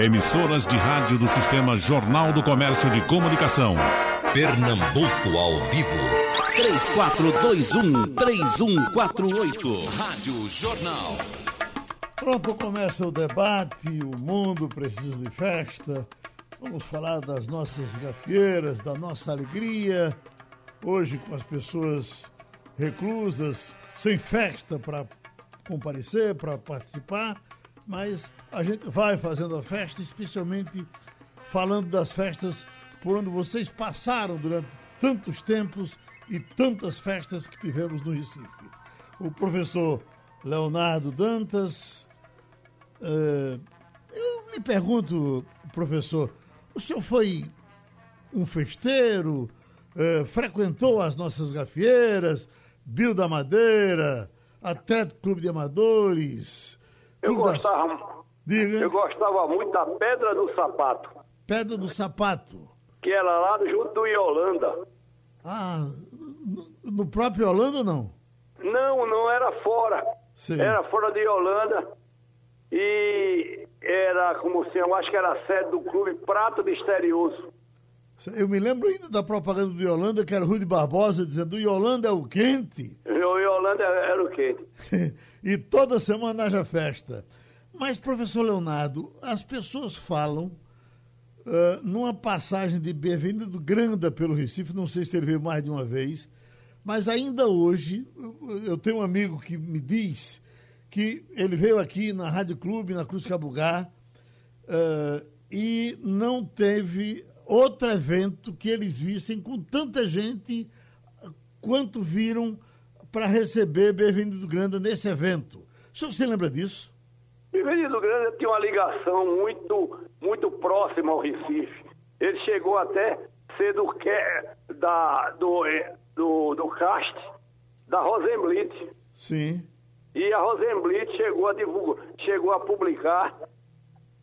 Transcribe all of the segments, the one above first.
Emissoras de rádio do Sistema Jornal do Comércio de Comunicação. Pernambuco ao vivo. 3421-3148. Rádio Jornal. Pronto, começa o debate. O mundo precisa de festa. Vamos falar das nossas gafieiras, da nossa alegria. Hoje, com as pessoas reclusas, sem festa para comparecer, para participar mas a gente vai fazendo a festa, especialmente falando das festas por onde vocês passaram durante tantos tempos e tantas festas que tivemos no Recife. O professor Leonardo Dantas, uh, eu lhe pergunto, professor, o senhor foi um festeiro, uh, frequentou as nossas gafieiras, Bio da Madeira, Atlético Clube de Amadores, eu gostava, Diga. eu gostava muito da Pedra do Sapato. Pedra do Sapato? Que era lá junto do Yolanda. Ah, no próprio Yolanda não? Não, não era fora. Sim. Era fora de Yolanda. E era, como se eu acho que era a sede do clube Prato Misterioso. Eu me lembro ainda da propaganda do Yolanda, que era Rui de Barbosa dizendo: o Yolanda é o quente. O Yolanda era o quente. e toda semana haja festa. Mas, professor Leonardo, as pessoas falam uh, numa passagem de Bem-vinda do Granda pelo Recife, não sei se ele veio mais de uma vez, mas ainda hoje eu tenho um amigo que me diz que ele veio aqui na Rádio Clube, na Cruz Cabugá, uh, e não teve outro evento que eles vissem com tanta gente quanto viram para receber Bem-vindo do Grande nesse evento. O senhor se lembra disso? Bem-vindo do Grande tinha uma ligação muito, muito próxima ao Recife. Ele chegou até ser do, da, do, do, do cast da Rosenblit. Sim. E a Rosenblit chegou a divulgar, chegou a publicar,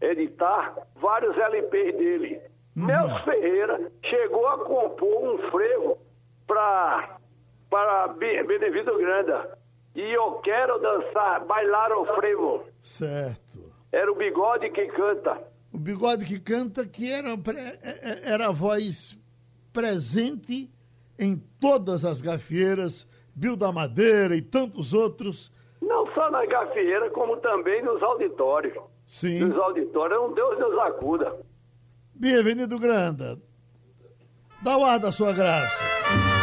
editar vários LPs dele. Uhum. Nelson Ferreira chegou a compor um frevo para para Benevido Granda. E eu quero dançar, bailar o frevo. Certo. Era o bigode que canta. O bigode que canta, que era, é, é, era a voz presente em todas as gafieiras, Bill da Madeira e tantos outros. Não só na gafieira, como também nos auditórios. Sim. Nos auditórios, um Deus nos acuda. Bem-vindo, Granda. Dá o ar da sua graça.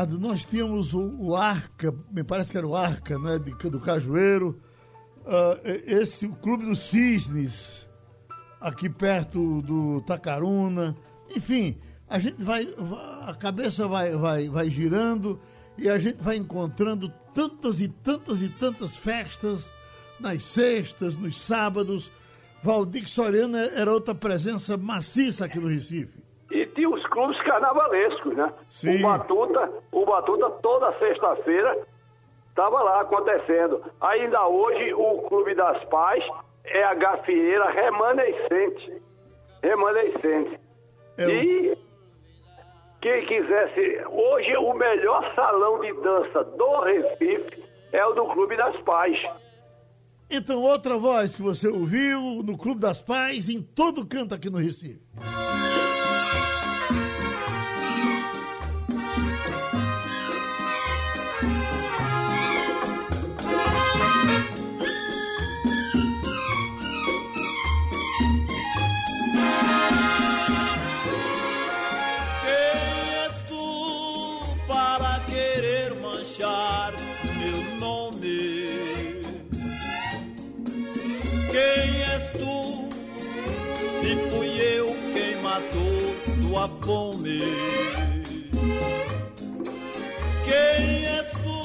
Leonardo, nós tínhamos o, o, Arca, me parece que era o Arca, né, de, do Cajueiro, uh, esse o Clube dos Cisnes, aqui perto do Tacaruna. Enfim, a gente vai, a cabeça vai, vai, vai girando e a gente vai encontrando tantas e tantas e tantas festas nas sextas, nos sábados. Valdir Soriano era outra presença maciça aqui no Recife. Clubes carnavalescos, né? Sim. O Batuta, o Batuta toda sexta-feira Estava lá acontecendo. Ainda hoje, o Clube das Pais é a gafieira remanescente. Remanescente. É o- E quem quisesse. Hoje, o melhor salão de dança do Recife é o do Clube das Pais. Então, outra voz que você ouviu no Clube das Pais, em todo canto aqui no Recife. Quem és tu?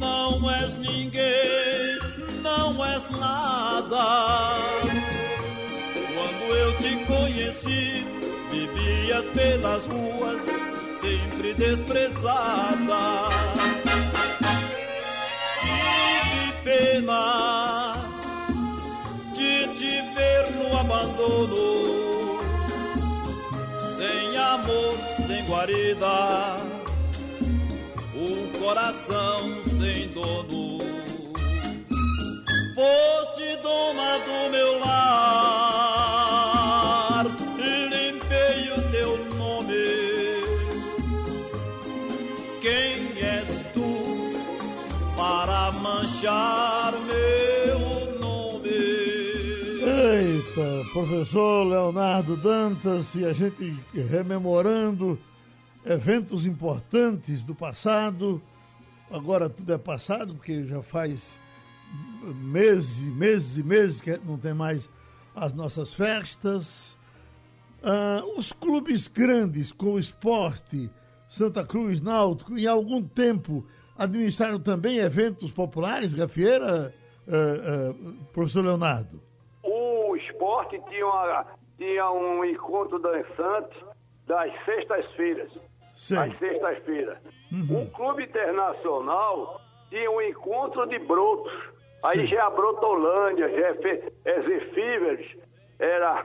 Não és ninguém, não és nada. Quando eu te conheci, vivias pelas ruas, sempre desprezada. Tive pena de te ver no abandono, guarida, um coração sem dono. Foste dona do meu lar, limpei o teu nome. Quem és tu para manchar meu nome? Eita, professor Leonardo Dantas e a gente rememorando eventos importantes do passado. Agora tudo é passado, porque já faz meses, meses e meses que não tem mais as nossas festas. Ah, os clubes grandes com o esporte, Santa Cruz, Náutico, em algum tempo administraram também eventos populares, Gafieira, ah, ah, professor Leonardo? O esporte tinha, uma- tinha um encontro dançante das sextas-feiras. Sei. Às sextas-feiras. O Clube Internacional tinha um encontro de brotos. Aí Sim. já é a Brotolândia, já é, é Zefíveres, era,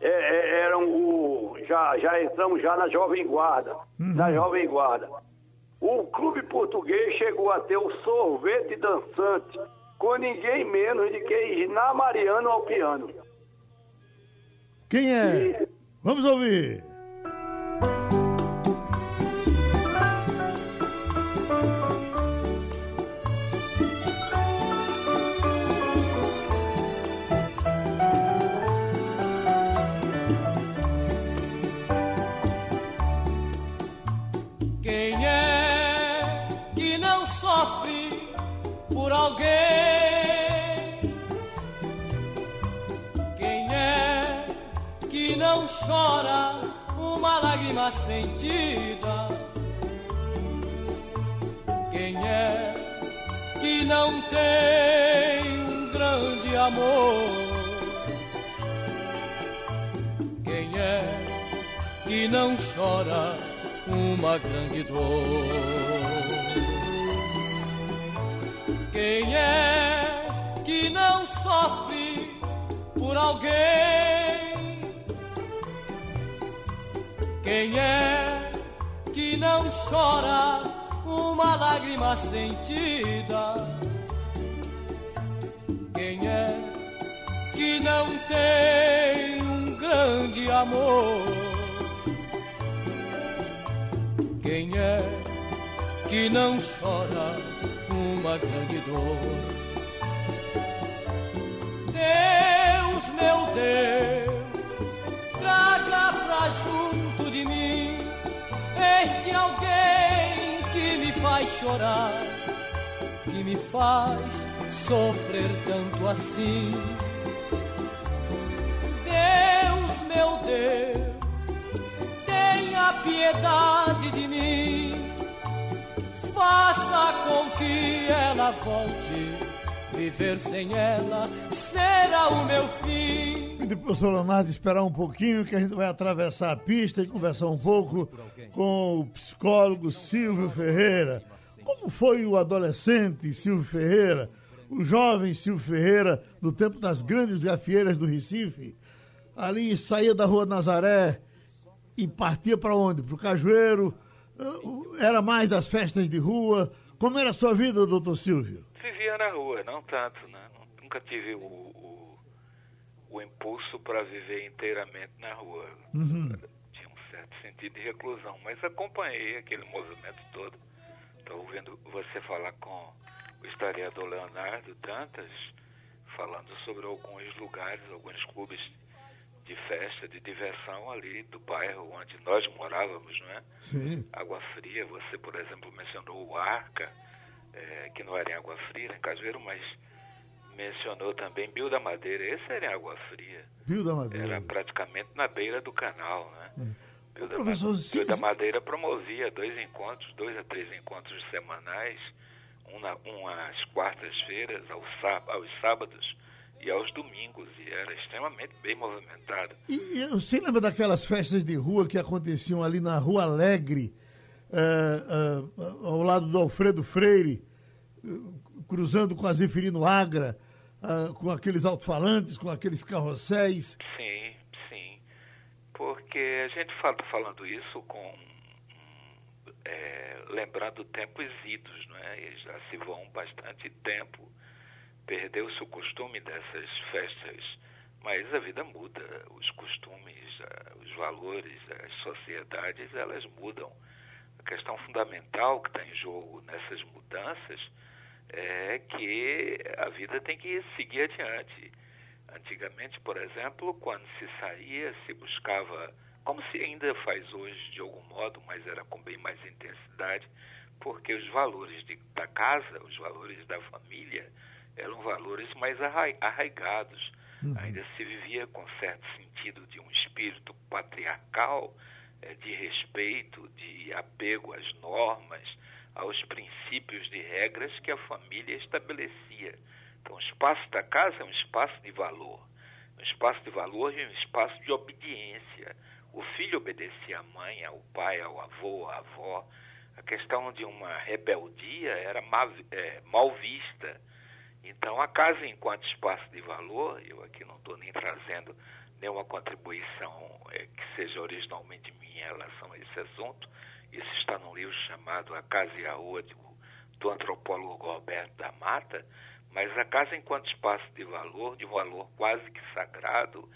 é, é, eram o. Já, já entramos já na Jovem Guarda. Na Jovem Guarda. O clube português chegou a ter o sorvete dançante com ninguém menos de que Iná Mariano ao piano. Quem é? Vamos ouvir. Sentida? Quem é que não tem um grande amor? Quem é que não chora uma grande dor? Quem é que não sofre por alguém? Quem é que não chora uma lágrima sentida? Quem é que não tem um grande amor? Quem é que não chora uma grande dor? Deus, meu Deus, este alguém que me faz chorar, que me faz sofrer tanto assim. Deus, meu Deus, tenha piedade de mim, faça com que ela volte. Viver sem ela será o meu fim. Pedir para o professor Leonardo esperar um pouquinho, que a gente vai atravessar a pista e conversar um pouco com o psicólogo Silvio Ferreira. Como foi o adolescente Silvio Ferreira o jovem Silvio Ferreira, no tempo das grandes gafieiras do Recife, ali saía da Rua Nazaré e partia para onde? Para o Cajueiro? Uh, era mais das festas de rua? Como era a sua vida, doutor Silvio? Vivia na rua, não tanto, né? Nunca tive o, o, impulso para viver inteiramente na rua. Uhum. Tinha um certo sentido de reclusão, mas acompanhei aquele movimento todo. Estou ouvindo você falar com o historiador Leonardo Dantas, falando sobre alguns lugares, alguns clubes de festa, de diversão ali do bairro onde nós morávamos, não é? Sim. Água Fria, você, por exemplo, mencionou o Arca, é, que não era em Água Fria, era em Cajueiro, mas mencionou também Bio da Madeira. Esse era em Água Fria. Bio da Madeira. Era praticamente na beira do canal, né? É. Bio, da, Professor, Bio da Madeira promovia dois encontros, dois a três encontros semanais, um, na, um às quartas-feiras, aos, aos sábados e aos domingos, e era extremamente bem movimentado. E você lembra daquelas festas de rua que aconteciam ali na Rua Alegre, uh, uh, ao lado do Alfredo Freire, uh, cruzando com a Zeferino Agra, com aqueles alto-falantes, com aqueles carrosséis? Sim, sim. Porque a gente fala falando isso com é, lembrando tempos idos, não é? E já se vão bastante tempo Perdeu-se o costume dessas festas, mas a vida muda, os costumes, os valores, as sociedades, elas mudam. A questão fundamental que está em jogo nessas mudanças é que a vida tem que seguir adiante. Antigamente, por exemplo, quando se saía, se buscava, como se ainda faz hoje de algum modo, mas era com bem mais intensidade, porque os valores de, da casa, os valores da família, eram valores mais arraigados. Uhum. Ainda se vivia com certo sentido de um espírito patriarcal, é, de respeito, de apego às normas, aos princípios de regras que a família estabelecia. Então, o espaço da casa é um espaço de valor. Um espaço de valor e um espaço de obediência. O filho obedecia à mãe, ao pai, ao avô, à avó. A questão de uma rebeldia era mal, é, mal vista então, a casa, enquanto espaço de valor, eu aqui não estou nem trazendo nenhuma contribuição é, que seja originalmente minha em relação a esse assunto. Isso está num livro chamado A Casa e a Rua, do, antropólogo Roberto da Mata. Mas a casa, enquanto espaço de valor, de valor quase que sagrado,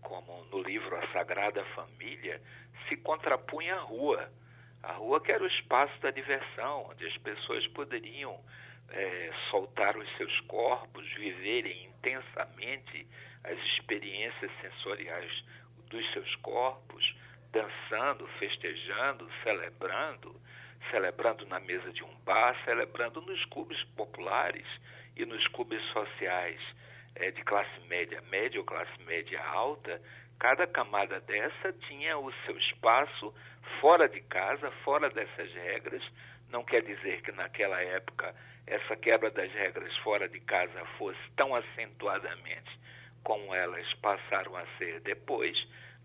como no livro A Sagrada Família, se contrapunha à rua. A rua que era o espaço da diversão, onde as pessoas poderiam é, soltar os seus corpos, viverem intensamente as experiências sensoriais dos seus corpos, dançando, festejando, celebrando, celebrando na mesa de um bar, celebrando nos clubes populares e nos clubes sociais é, de classe média média ou classe média alta, cada camada dessa tinha o seu espaço fora de casa, fora dessas regras. Não quer dizer que naquela época essa quebra das regras fora de casa fosse tão acentuadamente como elas passaram a ser depois,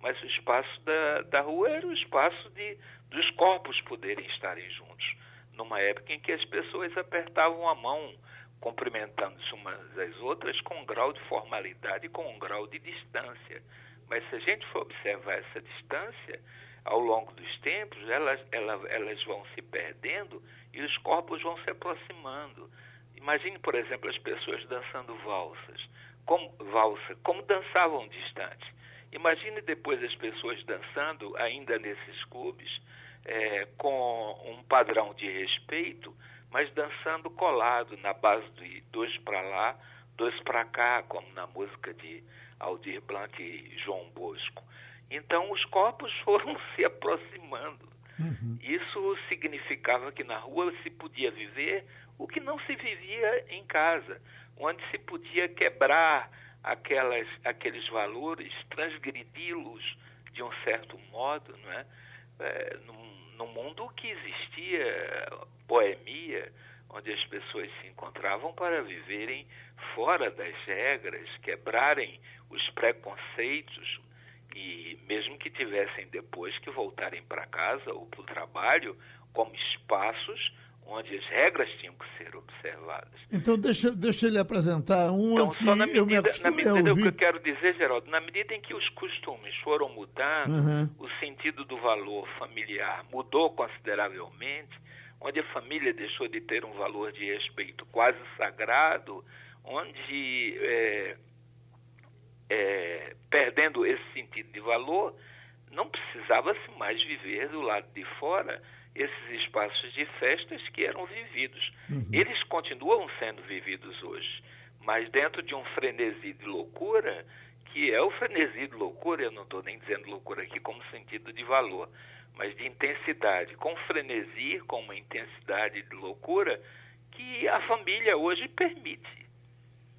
mas o espaço da, da rua era o espaço de, dos corpos poderem estarem juntos, numa época em que as pessoas apertavam a mão, cumprimentando-se umas às outras com um grau de formalidade com um grau de distância. Mas se a gente for observar essa distância, ao longo dos tempos, elas, elas, vão se perdendo e os corpos vão se aproximando. Imagine, por exemplo, as pessoas dançando valsas, como, valsa, como dançavam distante. Imagine depois as pessoas dançando ainda nesses clubes, é, com um padrão de respeito, mas dançando colado na base de dois para lá, dois para cá, como na música de Aldir Blanc e João Bosco. Então os corpos foram se aproximando. Uhum. Isso significava que na rua se podia viver o que não se vivia em casa, onde se podia quebrar aquelas, aqueles valores, transgredi-los de um certo modo, não é? é no mundo que existia boemia, onde as pessoas se encontravam para viverem fora das regras, quebrarem os preconceitos, e mesmo que tivessem depois que voltarem para casa ou para o trabalho, como espaços onde as regras tinham que ser observadas. Então, deixa, deixa ele apresentar um então, só na eu me medida, na medida o que eu quero dizer, Geraldo, na medida em que os costumes foram mudando, Uhum. o sentido do valor familiar mudou consideravelmente, onde a família deixou de ter um valor de respeito quase sagrado, onde, é, é, perdendo esse sentido de valor, não precisava-se mais viver do lado de fora esses espaços de festas que eram vividos. Eles continuam sendo vividos hoje, mas dentro de um frenesi de loucura, que é o frenesi de loucura, eu não estou nem dizendo loucura aqui como sentido de valor, mas de intensidade, com frenesi, com uma intensidade de loucura que a família hoje permite.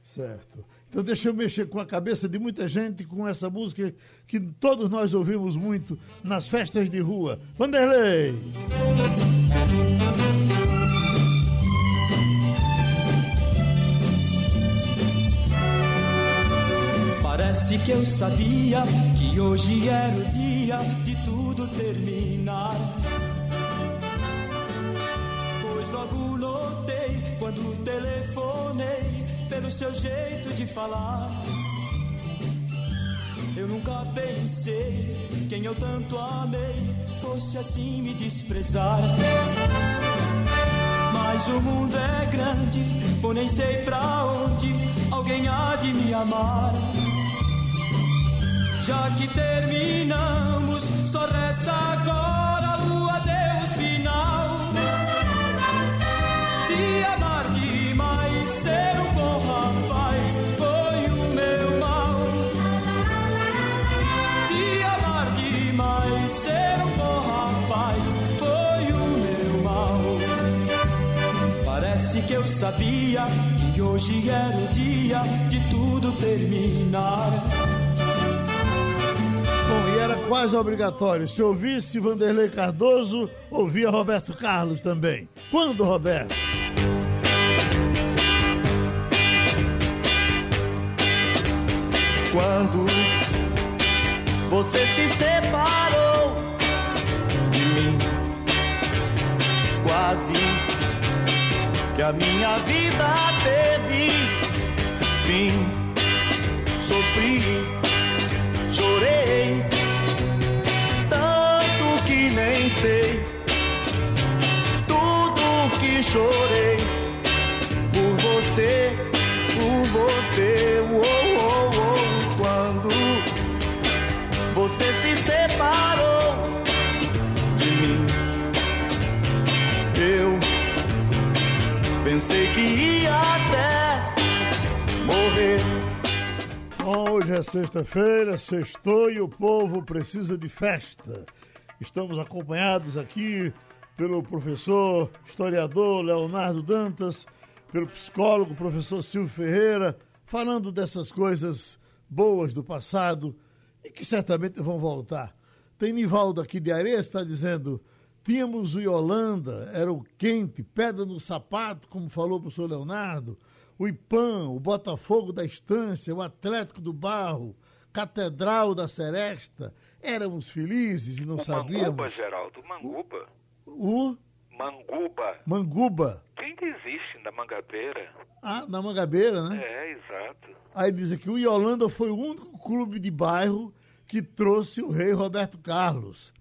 Certo. Então deixa eu mexer com a cabeça de muita gente com essa música que todos nós ouvimos muito nas festas de rua. Vanderlei! Parece que eu sabia que hoje era o dia de tudo terminar. Pois logo notei quando telefonei pelo seu jeito de falar. Nunca pensei quem eu tanto amei fosse assim me desprezar. Mas o mundo é grande, vou nem sei pra onde alguém há de me amar. Já que terminamos, só resta agora sabia que hoje era o dia de tudo terminar. Bom, e era quase obrigatório. Se ouvisse Vanderlei Cardoso, ouvia Roberto Carlos também. Quando, Roberto? Quando você se separou de mim, quase que a minha vida teve fim. Sofri, chorei, tanto que nem sei tudo que chorei pensei que ia até morrer. Bom, hoje é sexta-feira, sextou e o povo precisa de festa. Estamos acompanhados aqui pelo professor, historiador Leonardo Dantas, pelo psicólogo, professor Silvio Ferreira, falando dessas coisas boas do passado e que certamente vão voltar. Tem Nivaldo aqui de Areia, está dizendo, tínhamos o Yolanda, era o quente, pedra no sapato, como falou o professor Leonardo, o Ipan, o Botafogo da Estância, o Atlético do Barro, Catedral da Seresta, éramos felizes e não o sabíamos. Manguba, Geraldo, Manguba. O Manguba. Manguba, Que ainda existe na Mangabeira. ah, na Mangabeira, né? É, exato. Aí diz aqui, o Yolanda foi o único clube de bairro que trouxe o rei Roberto Carlos.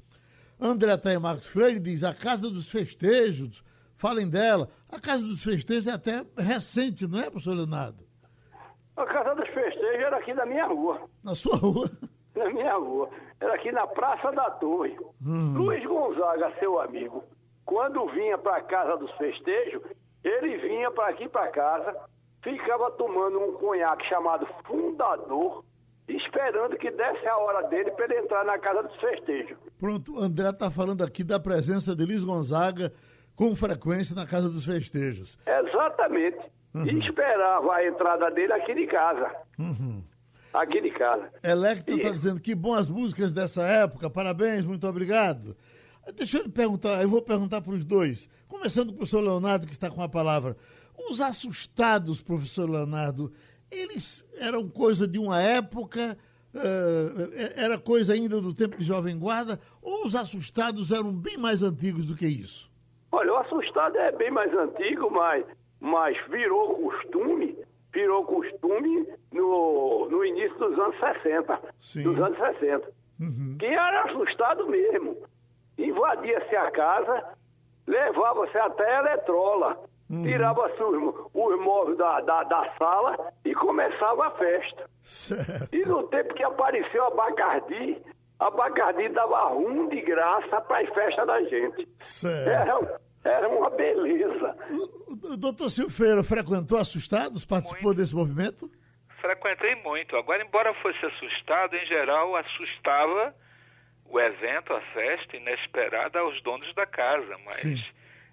André Taia Marcos Freire diz, a Casa dos Festejos, falem dela. A Casa dos Festejos é até recente, não é, professor Leonardo? A casa dos festejos era aqui na minha rua. Na sua rua. Na minha rua. Era aqui na Praça da Torre. Luiz Gonzaga, seu amigo, quando vinha para a casa dos festejos, ele vinha para aqui para casa, ficava tomando um conhaque chamado Fundador, esperando que desse a hora dele para ele entrar na casa dos festejos. Pronto, o André está falando aqui da presença de Luiz Gonzaga com frequência na Casa dos Festejos. Exatamente. E esperava a entrada dele aqui de casa. Aqui de casa. Electra está dizendo que bom as músicas dessa época, parabéns, muito obrigado. Deixa eu lhe perguntar, eu vou perguntar para os dois, começando com o professor Leonardo, que está com a palavra. Os assustados, professor Leonardo, eles eram coisa de uma época, eh, era coisa ainda do tempo de Jovem Guarda, ou os assustados eram bem mais antigos do que isso? Olha, o assustado é bem mais antigo, mas, mas virou costume, virou costume no, no início dos anos 60. Sim. Dos anos 60. Uhum. Que era assustado mesmo. Invadia-se a casa, levava-se até a eletrola, Uhum. tirava-se os, os móveis da, da, da sala e começava a festa. Certo. E no tempo que apareceu a Bacardi, a Bacardi dava rum de graça para as festas da gente. Certo. Era, era uma beleza. O, o doutor Silveira frequentou assustados? Participou desse movimento? Frequentei muito. Agora, embora fosse assustado, em geral assustava o evento, a festa inesperada aos donos da casa, mas Sim.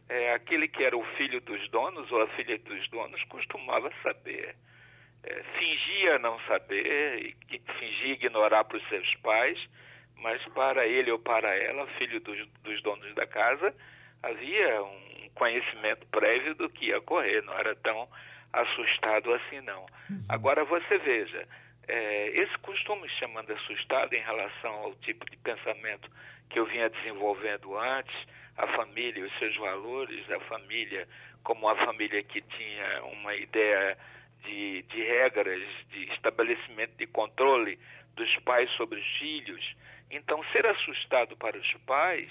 É, aquele que era o filho dos donos ou a filha dos donos costumava saber. É, fingia não saber, e fingia ignorar para os seus pais, mas para ele ou para ela, filho dos, dos donos da casa, havia um conhecimento prévio do que ia ocorrer, não era tão assustado assim não. Agora você veja, é, esse costume chamando assustado em relação ao tipo de pensamento que eu vinha desenvolvendo antes, a família, os seus valores, a família como uma família que tinha uma ideia de, de regras, de estabelecimento de controle dos pais sobre os filhos. Então, ser assustado para os pais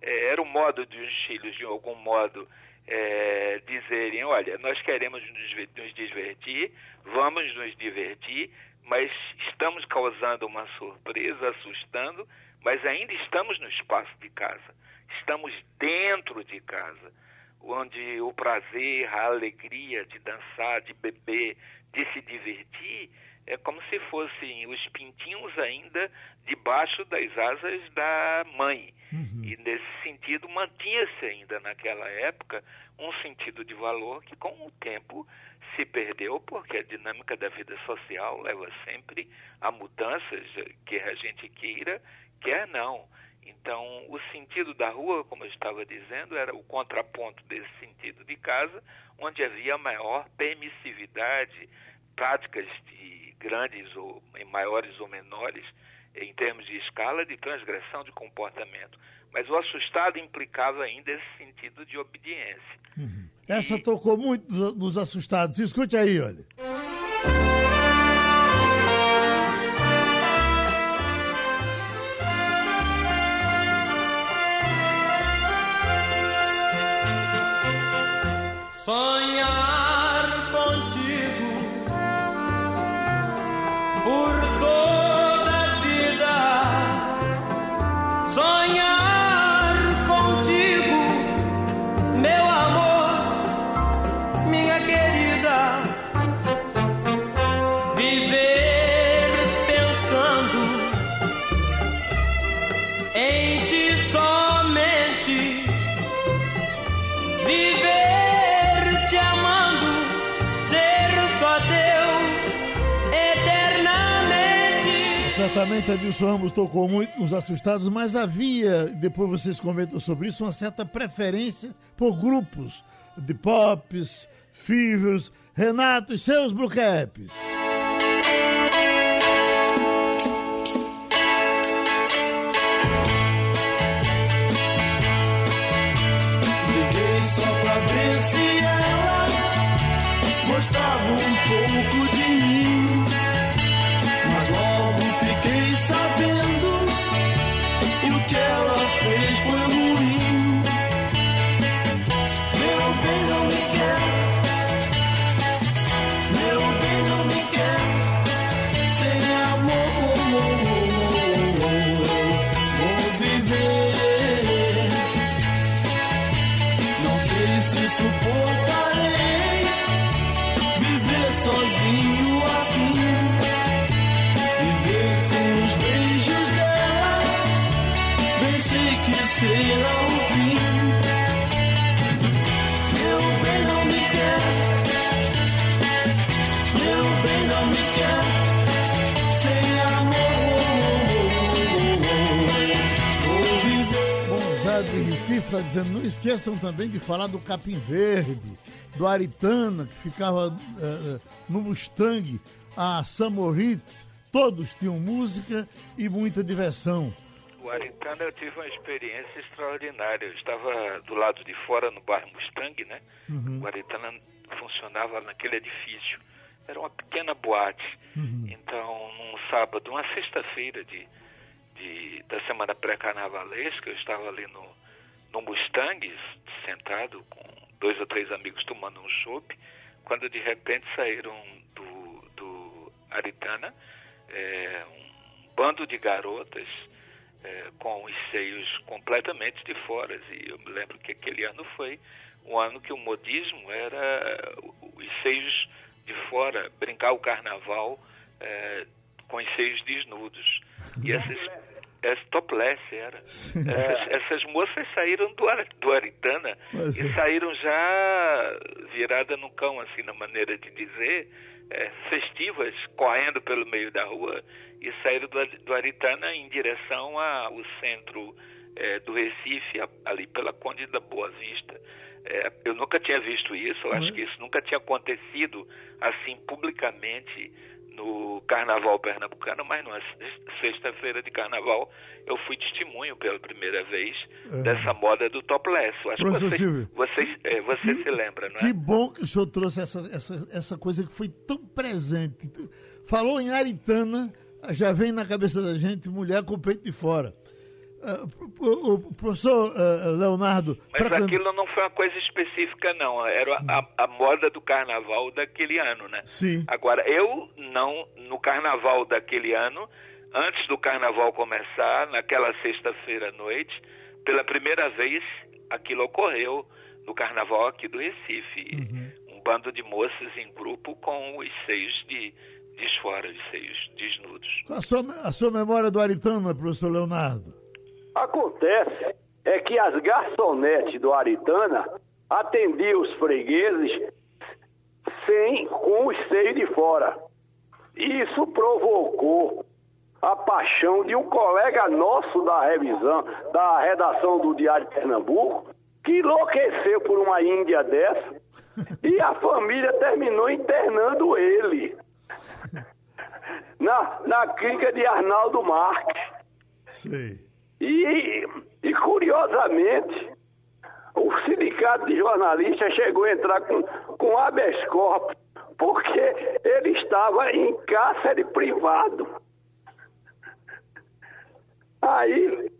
eh, era um modo de os filhos, de algum modo, eh, dizerem: olha, nós queremos nos divertir, vamos nos divertir, mas estamos causando uma surpresa, assustando, mas ainda estamos no espaço de casa, estamos dentro de casa onde o prazer, a alegria de dançar, de beber, de se divertir, é como se fossem os pintinhos ainda debaixo das asas da mãe. E nesse sentido mantinha-se ainda naquela época um sentido de valor que com o tempo se perdeu porque a dinâmica da vida social leva sempre a mudanças, quer a gente queira, quer não. Então, o sentido da rua, como eu estava dizendo, era o contraponto desse sentido de casa, onde havia maior permissividade, práticas de grandes ou maiores ou menores, em termos de escala de transgressão de comportamento. Mas o assustado implicava ainda esse sentido de obediência. Essa tocou muito nos nos assustados. Escute aí, olha. Eternamente. Certamente a Dilson Ramos tocou muito nos assustados, mas havia, depois vocês comentam sobre isso, uma certa preferência por grupos de pops, fevers, Renato e seus blue está dizendo, não esqueçam também de falar do Capim Verde, do Aritana, que ficava eh, no Mustang, a Samoritz, todos tinham música e muita diversão. O Aritana eu tive uma experiência extraordinária. Eu estava do lado de fora no bairro Mustang, né? Uhum. O Aritana funcionava naquele edifício. Era uma pequena boate. Uhum. Então, num sábado, uma sexta-feira de, de, da semana pré-carnavalesca, eu estava ali no, no Mustang, sentado com dois ou três amigos tomando um chopp, quando de repente saíram do, do Aritana é, um bando de garotas é, com os seios completamente de fora. E eu me lembro que aquele ano foi um ano que o modismo era os seios de fora, brincar o carnaval é, com os seios desnudos. E essas, essa topless era. Essas, essas moças saíram do, Ar- do Aritana Mas e é. saíram já virada no cão, assim, na maneira de dizer, é, festivas, correndo pelo meio da rua e saíram do, do Aritana em direção ao centro é, do Recife, ali pela Conde da Boa Vista. É, eu nunca tinha visto isso, eu acho que isso nunca tinha acontecido assim publicamente no Carnaval Pernambucano, mas numa sexta-feira de Carnaval eu fui testemunho pela primeira vez dessa moda do topless. Acho que Professor você, Silvio, você, é, você que- se lembra, não é? Que bom que o senhor trouxe essa, essa, essa coisa que foi tão presente. Falou em Aritana, já vem na cabeça da gente mulher com o peito de fora. Ah, o, professor ah, Leonardo. Mas frequen- aquilo não foi uma coisa específica, não. Era a, a- moda do carnaval daquele ano, né? Sim. Agora, eu não, no carnaval daquele ano, antes do carnaval começar, naquela sexta-feira à noite, pela primeira vez, aquilo ocorreu no carnaval aqui do Recife. Um bando de moças em grupo com os seios de, de fora, os seios desnudos. A sua, a sua memória do Aritana, professor Leonardo. Acontece é que as garçonetes do Aritana atendiam os fregueses sem com os seios de fora. Isso provocou a paixão de um colega nosso da revisão, da redação do Diário de Pernambuco, que enlouqueceu por uma índia dessa e a família terminou internando ele na, na clínica de Arnaldo Marques. Sei. E, e curiosamente, o sindicato de jornalistas chegou a entrar com, com habeas corpus porque ele estava em cárcere privado. Aí,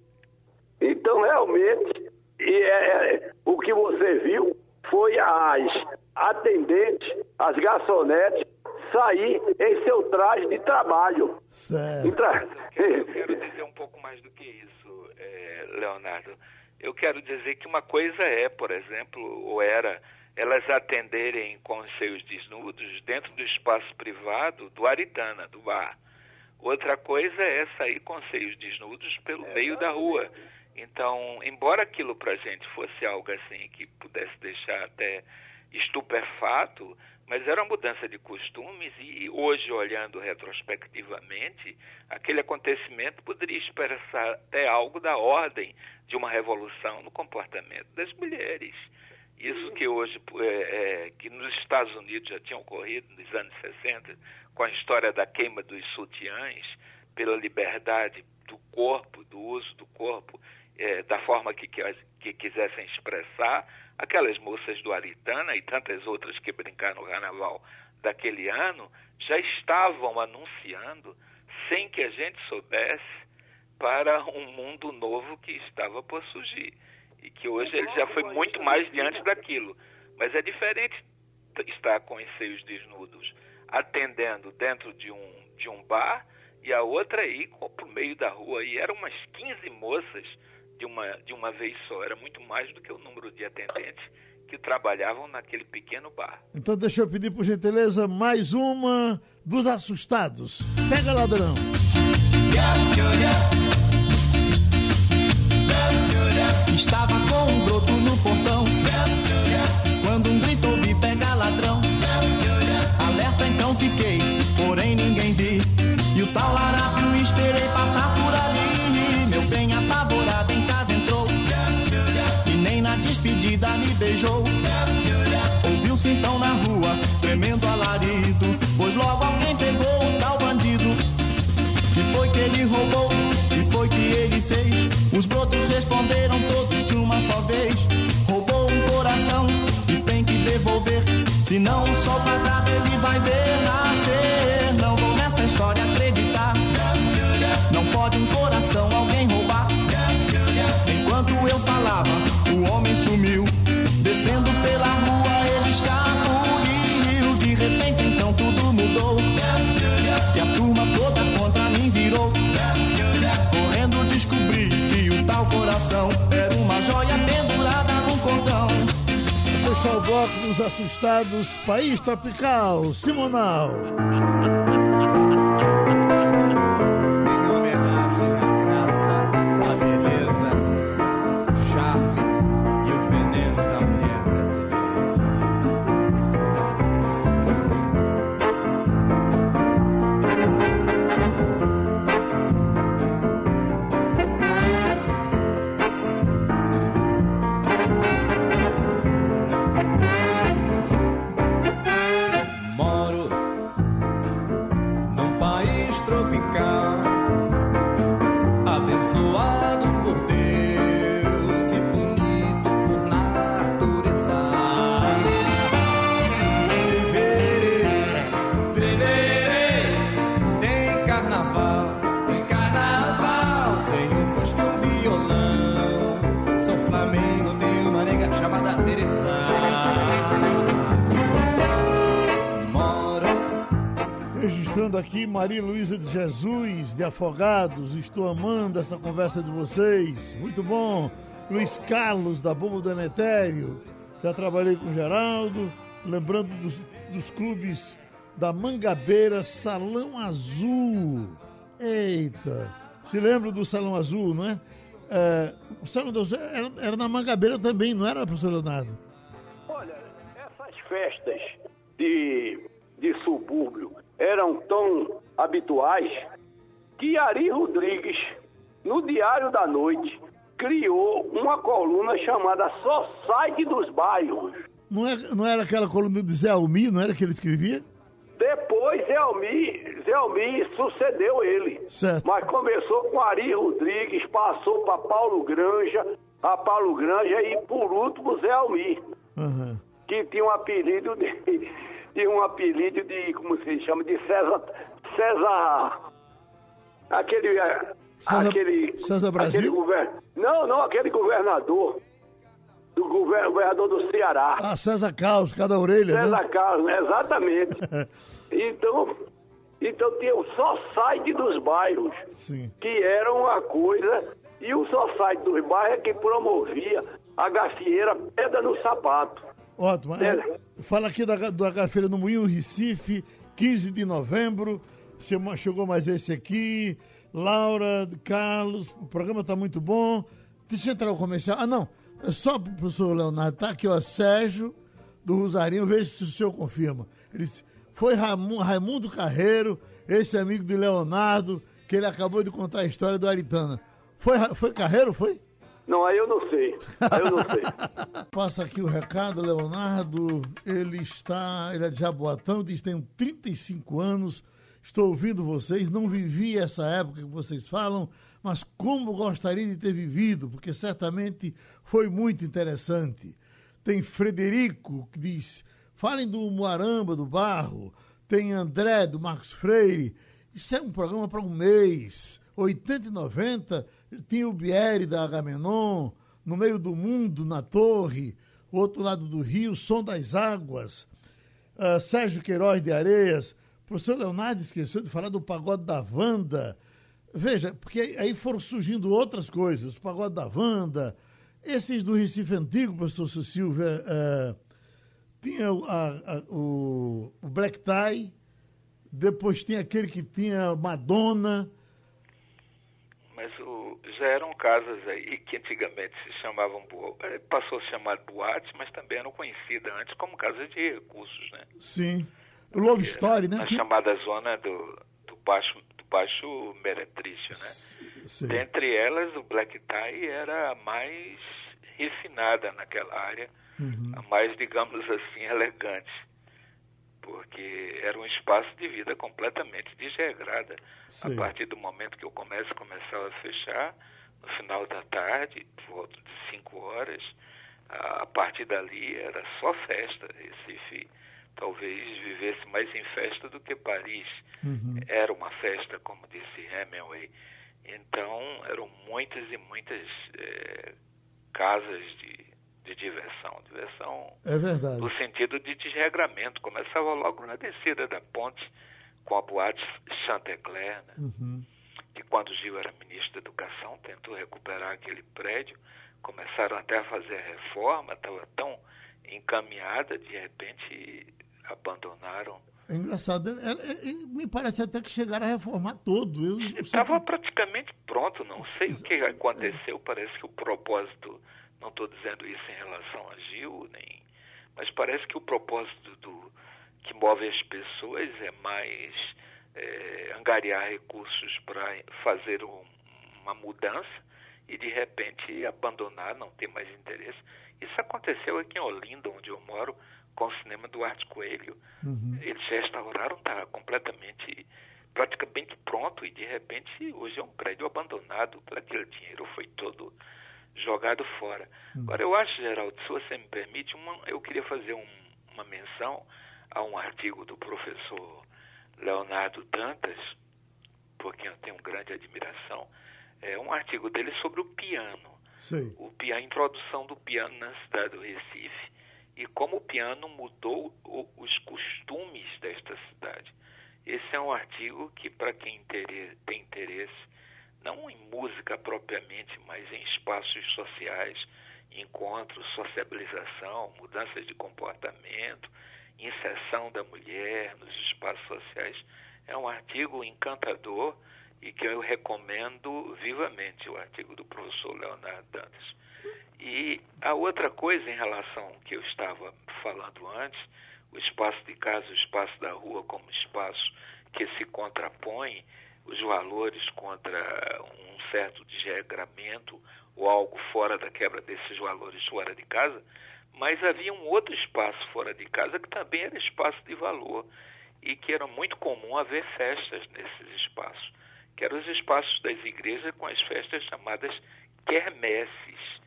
então realmente, e é, é, o que você viu foi as atendentes, as garçonetes, sair em seu traje de trabalho. Certo. Tra- Eu quero dizer um pouco mais do que isso, eh, Leonardo. Eu quero dizer que uma coisa é, por exemplo, ou era, elas atenderem com os seios desnudos dentro do espaço privado do Aritana, do bar. Outra coisa é sair com seios desnudos pelo meio da rua. Então, embora aquilo para a gente fosse algo assim que pudesse deixar até estupefato, mas era uma mudança de costumes e hoje, olhando retrospectivamente, aquele acontecimento poderia expressar até algo da ordem de uma revolução no comportamento das mulheres. Isso que hoje, é, é, que nos Estados Unidos já tinha ocorrido nos anos 60, com a história da queima dos sutiãs, pela liberdade do corpo, do uso do corpo, é, da forma que, que, que quisessem expressar, aquelas moças do Aritana e tantas outras que brincaram no carnaval daquele ano já estavam anunciando, sem que a gente soubesse, para um mundo novo que estava por surgir. E que hoje ele já foi muito mais diante daquilo. Mas é diferente estar com os seios desnudos, atendendo dentro de um, de um bar, e a outra aí para o meio da rua. E eram umas 15 moças de uma, de uma vez só. Era muito mais do que o número de atendentes que trabalhavam naquele pequeno bar. Então deixa eu pedir, por gentileza, mais uma dos assustados. Pega, ladrão. Estava rua, tremendo alarido, pois logo alguém pegou o tal bandido. Que foi que ele roubou? Que foi que ele fez? Os brotos responderam todos de uma só vez. Roubou um coração e tem que devolver, senão o sol quadrado ele vai ver nascer. Fechar o bloco dos assustados, País Tropical, Simonal. Maria Luísa de Jesus, de Afogados. Estou amando essa conversa de vocês. Muito bom. Luiz Carlos, da Bomba do Emetério. Já trabalhei com Geraldo. Lembrando dos, dos clubes da Mangabeira Salão Azul. Eita. Se lembra do Salão Azul, não é? É, o Salão Azul era, era na Mangabeira também, não era, professor Leonardo? Olha, essas festas de, de subúrbio eram tão habituais que Ari Rodrigues, no Diário da Noite, criou uma coluna chamada Society dos Bairros. Não, é, não era aquela coluna de Zé Almi, não era que ele escrevia? Depois Zé Almi, Zé Almi sucedeu ele. Certo. Mas começou com Ari Rodrigues, passou para Paulo Granja, a Paulo Granja e por último Zé Almi, Aham. que tinha um apelido de, de um apelido de, como se chama, de César, César, aquele, eh, César- aquele, César Brasil? aquele govern, não, não, aquele governador, do gover- governador do Ceará. Ah, César Carlos, cada orelha, né? César Carlos, né? exatamente. Então, então tinha o Society dos bairros, Sim. que era uma coisa, e o Society dos bairros é que promovia a gafieira pedra no sapato. Ótimo. É, fala aqui da, da Gafeira no Moinho, Recife, 15 de novembro. Chegou mais esse aqui. Laura, Carlos, o programa está muito bom. Deixa eu entrar o comercial. Ah, não. É só para o professor Leonardo. Tá aqui, ó, Sérgio do Rosarinho. Veja se o senhor confirma. Ele disse, foi Raimundo, Carreiro, esse amigo de Leonardo, que ele acabou de contar a história do Aritana. Foi, foi Carreiro, foi? Não, aí eu não sei. Aí eu não sei. Passa aqui o recado, Leonardo. Ele está, ele é de Jaboatão, diz tem 35 anos. Estou ouvindo vocês, não vivi essa época que vocês falam, mas como gostaria de ter vivido, porque certamente foi muito interessante. Tem Frederico que diz: falem do Moaramba, do Barro. Tem André, do Marcos Freire. Isso é um programa para um mês. 80 e 90, tinha o Bieri da Agamenon, no meio do mundo, na torre, o outro lado do rio, som das águas. Ah, Sérgio Queiroz de Areias. Professor Leonardo esqueceu de falar do pagode da Wanda. Veja, porque aí- foram surgindo outras coisas. O pagode da Wanda, esses do Recife Antigo, professor Silvia, ah, tinha o, a- a- o, o Black Tie, depois tinha aquele que tinha Madonna. Mas o, já eram casas aí que antigamente se chamavam, eh, passou a se chamar boate, mas também eram conhecidas antes como casas de recursos, né? Sim. O Love Story, né? Na Que- chamada zona do, do Baixo, do baixo Meretrício, né? Sim. Dentre elas, o Black Tie era a mais refinada naquela área, Uhum. a mais, digamos assim, elegante, porque era um espaço de vida completamente desregrada. Sim. A partir do momento que o comércio começava a fechar, no final da tarde, por volta de 5 horas, a partir dali era só festa. Recife talvez vivesse mais em festa do que Paris. Uhum. Era uma festa, como disse Hemingway. Então, eram muitas e muitas é, casas de, de diversão. Diversão É verdade. no sentido de desregramento. Começava logo na descida da ponte com a boate Chantecler, né? Uhum. que quando Gil era ministro da Educação tentou recuperar aquele prédio, começaram até a fazer a reforma, estava tão encaminhada, de repente abandonaram. É engraçado. É- é- é- me parece até que chegaram a reformar todo. Estava por- praticamente pronto, não sei o que aconteceu, parece que o propósito, não estou dizendo isso em relação a Gil, nem, mas parece que o propósito do que move as pessoas é mais é, angariar recursos para fazer um- uma mudança e de repente abandonar, não ter mais interesse. Isso aconteceu aqui em Olinda, onde eu moro, com o cinema do Arte Coelho. Eles restauraram, está completamente, praticamente pronto e de repente hoje é um prédio abandonado. Aquele dinheiro foi todo jogado fora. Agora eu acho, Geraldo, se você me permite, uma, eu queria fazer um- uma menção a um artigo do professor Leonardo Dantas, por quem eu tenho grande admiração, é um artigo dele sobre o piano Sei. o, a introdução do piano na cidade do Recife e como o piano mudou o- os costumes desta cidade. Esse é um artigo que, para quem intere- tem interesse, não em música propriamente, mas em espaços sociais, encontros, sociabilização, mudanças de comportamento, inserção da mulher nos espaços sociais, é um artigo encantador e que eu recomendo vivamente, o artigo do professor Leonardo Dantas. E a outra coisa em relação que eu estava falando antes, o espaço de casa, o espaço da rua como espaço que se contrapõe, os valores contra um certo desregramento ou algo fora da quebra desses valores fora de casa, mas havia um outro espaço fora de casa que também era espaço de valor e que era muito comum haver festas nesses espaços, que eram os espaços das igrejas com as festas chamadas quermesses.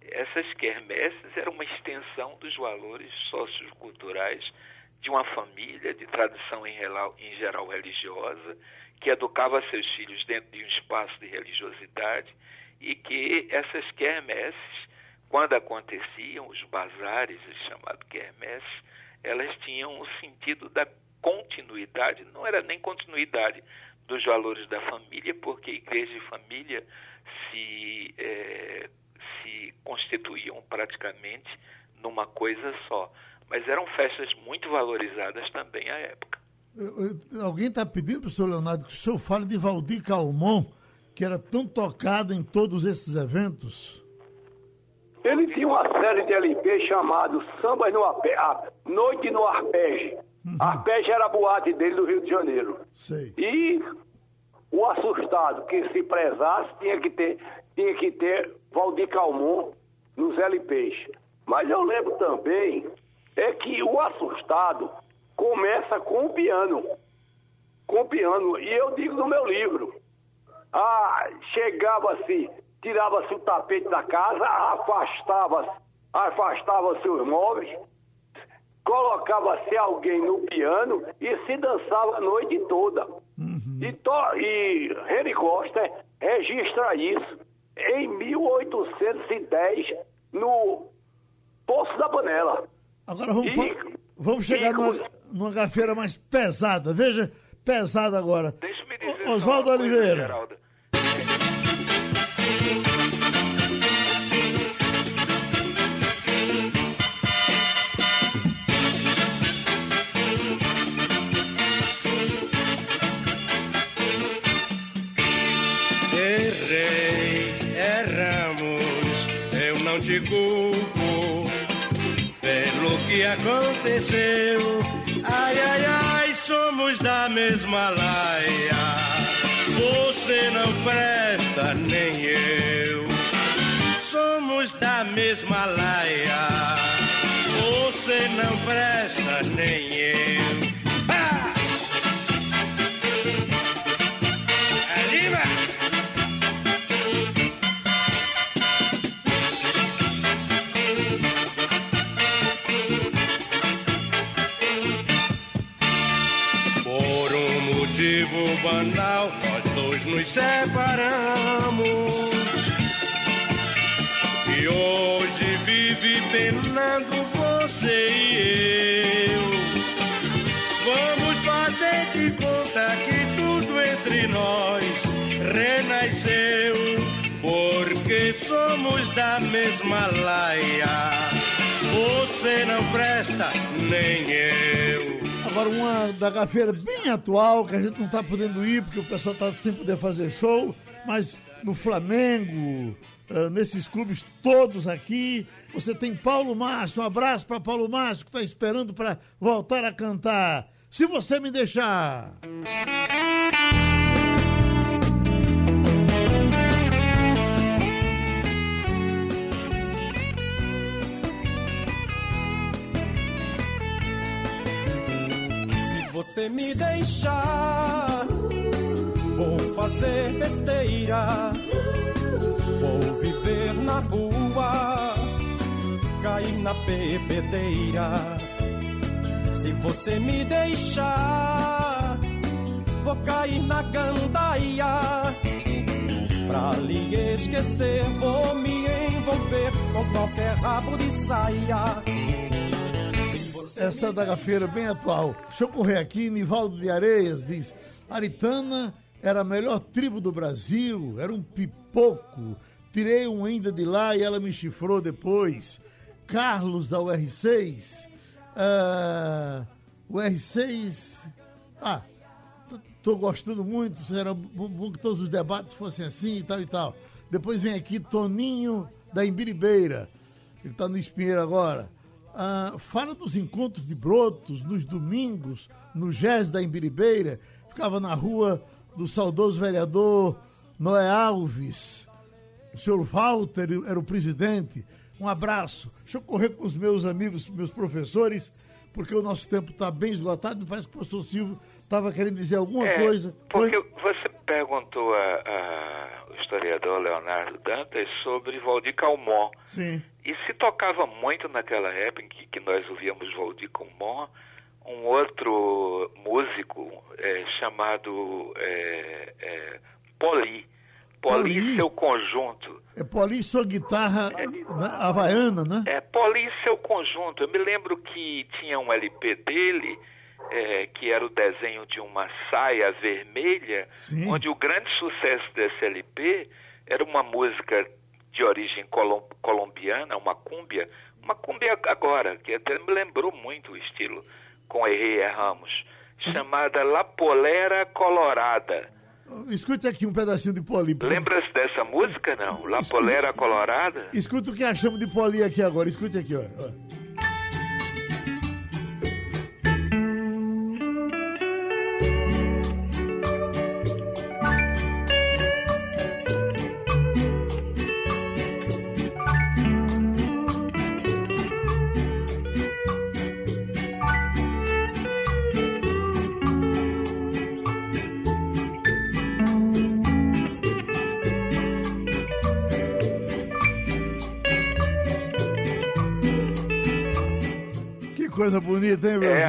Essas quermesses eram uma extensão dos valores socioculturais de uma família de tradição em geral, religiosa, que educava seus filhos dentro de um espaço de religiosidade e que essas quermesses, quando aconteciam, os bazares, chamados quermesses, elas tinham o sentido da continuidade, não era nem continuidade dos valores da família, porque igreja e família se, eh, se constituíam praticamente numa coisa só. Mas eram festas muito valorizadas também à época. Alguém está pedindo para o senhor Leonardo que o senhor fale de Valdir Calmon, que era tão tocado em todos esses eventos. Ele tinha uma série de LP chamado Sambas no Arpe... Noite no Arpege. Arpege era a boate dele do Rio de Janeiro. Sei. E o assustado que se prezasse tinha que ter, tinha que ter Valdir Calmon nos LPs. Mas eu lembro também é que o assustado começa com o piano. Com o piano. E eu digo no meu livro. Ah, chegava-se, tirava-se o tapete da casa, afastava-se, afastava-se os móveis, colocava-se alguém no piano e se dançava a noite toda. E, to, e Henry Costa registra isso em 1810 no Poço da Panela. Agora vamos, E- vamos chegar e- numa, numa gafeira mais pesada. Veja, pesada agora. Deixa-me dizer O- só Oswaldo Oliveira. Errei, erramos, eu não te culpo pelo que aconteceu. Da mesma laia. Você não presta, nem eu. Somos da mesma laia. Você não presta, nem eu. Nos separamos. E hoje vive penando você e eu. Vamos fazer de conta que tudo entre nós renasceu. Porque somos da mesma laia. Você não presta, nem eu. Agora, uma da gafeira bem atual, que a gente não está podendo ir, porque o pessoal está sem poder fazer show, mas no Flamengo, uh, nesses clubes todos aqui, você tem Paulo Márcio. Um abraço para Paulo Márcio, que está esperando para voltar a cantar. Se você me deixar. Você me deixar, vou fazer besteira, vou viver na rua, cair na bebedeira. Se você me deixar, vou cair na gandaia. Pra lhe esquecer, vou me envolver com qualquer rabo de saia essa da gafeira bem atual. Deixa eu correr aqui, Nivaldo de Areias diz: Aritana era a melhor tribo do Brasil, era um pipoco. Tirei um ainda de lá e ela me chifrou depois. Carlos da UR6. Uh, o R6. Ah, tô gostando muito. Era bom que todos os debates fossem assim e tal e tal. Depois vem aqui Toninho da Embiribeira. Ele está no Espinheiro agora. Ah, fala dos encontros de brotos nos domingos, no Gés da Embiribeira. Ficava na rua do saudoso vereador Noé Alves. O senhor Walter era o presidente. Um abraço. Deixa eu correr com os meus amigos, meus professores, porque o nosso tempo está bem esgotado. Parece que o professor Silvio estava querendo dizer alguma é, coisa. Porque Foi? você perguntou ao historiador Leonardo Dantas sobre Valdir Calmon. Sim. E se tocava muito naquela época em que, que nós ouvíamos Valdir Calmon, um outro músico é, chamado é, é, Poli. Poli, Poli seu conjunto. É Poli sua guitarra havaiana, né? É, Poli seu conjunto. Eu me lembro que tinha um LP dele, é, que era o desenho de uma saia vermelha, Sim. onde o grande sucesso desse LP era uma música de origem colom colombiana, uma cúmbia, uma cúmbia agora, que até me lembrou muito o estilo com Herrera Ramos, chamada La Polera Colorada. Escute aqui um pedacinho de Poli. Lembra-se dessa música, não? La Escute, Polera Colorada? Escuta o que achamos de Poli aqui agora. Escute aqui, ó.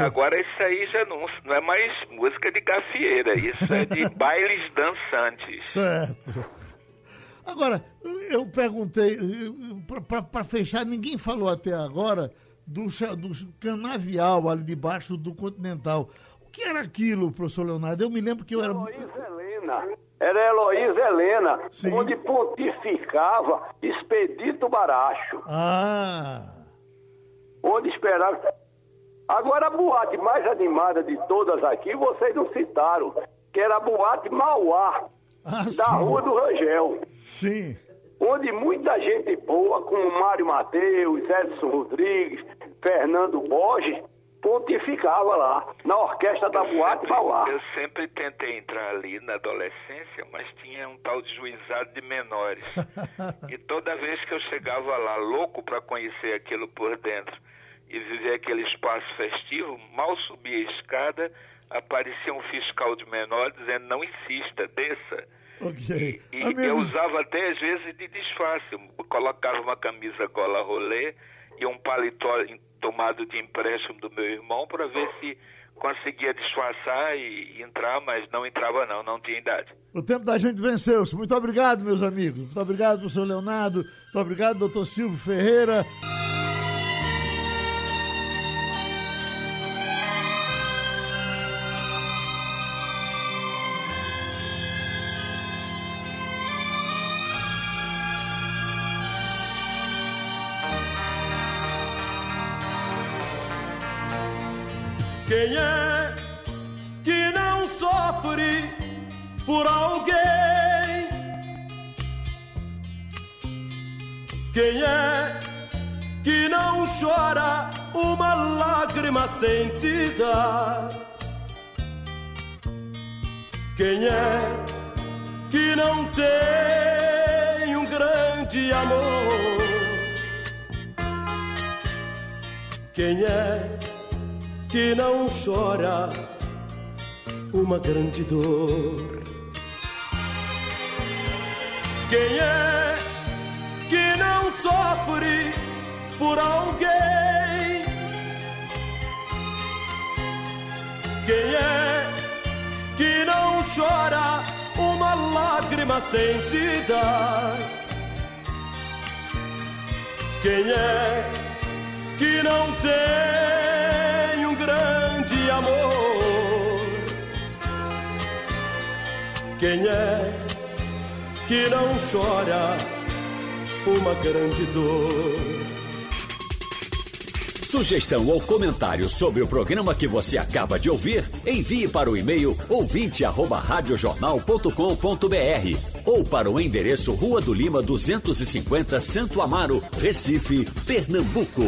Agora isso aí já não, não é mais música de gafieira, isso é de bailes dançantes. Certo. Agora, eu perguntei, para fechar, ninguém falou até agora do, do canavial ali debaixo do Continental. O que era aquilo, professor Leonardo? Eu me lembro que eu era. Heloísa Helena. Era Heloísa Helena, Sim. onde pontificava Expedito Baracho. Ah! Onde esperava. Agora, a boate mais animada de todas aqui, vocês não citaram, que era a boate Mauá, ah, da sim. Rua do Rangel. Sim. Onde muita gente boa, como Mário Mateus, Edson Rodrigues, Fernando Borges, pontificava lá, na orquestra da eu Boate sempre, Mauá. Eu sempre tentei entrar ali na adolescência, mas tinha um tal de juizado de menores. e toda vez que eu chegava lá, louco para conhecer aquilo por dentro, e viver aquele espaço festivo, mal subia a escada, aparecia um fiscal de menor dizendo não insista, desça. Okay. E, e eu usava até às vezes de disfarce, eu colocava uma camisa gola rolê e um paletó tomado de empréstimo do meu irmão para ver se conseguia disfarçar e, e entrar, mas não entrava não, não tinha idade. O tempo da gente venceu-se. Muito obrigado, meus amigos. Muito obrigado, professor Leonardo. Muito obrigado, doutor Silvio Ferreira. Quem é que não sofre por alguém? Quem é que não chora uma lágrima sentida? Quem é que não tem um grande amor? Quem é que não chora uma grande dor. Quem é que não sofre por alguém? Quem é que não chora uma lágrima sentida? Quem é que não tem amor? Quem é que não chora uma grande dor? Sugestão ou comentário sobre o programa que você acaba de ouvir, envie para o e-mail ouvinte@radiojornal.com.br ou para o endereço Rua do Lima 250, Santo Amaro, Recife, Pernambuco.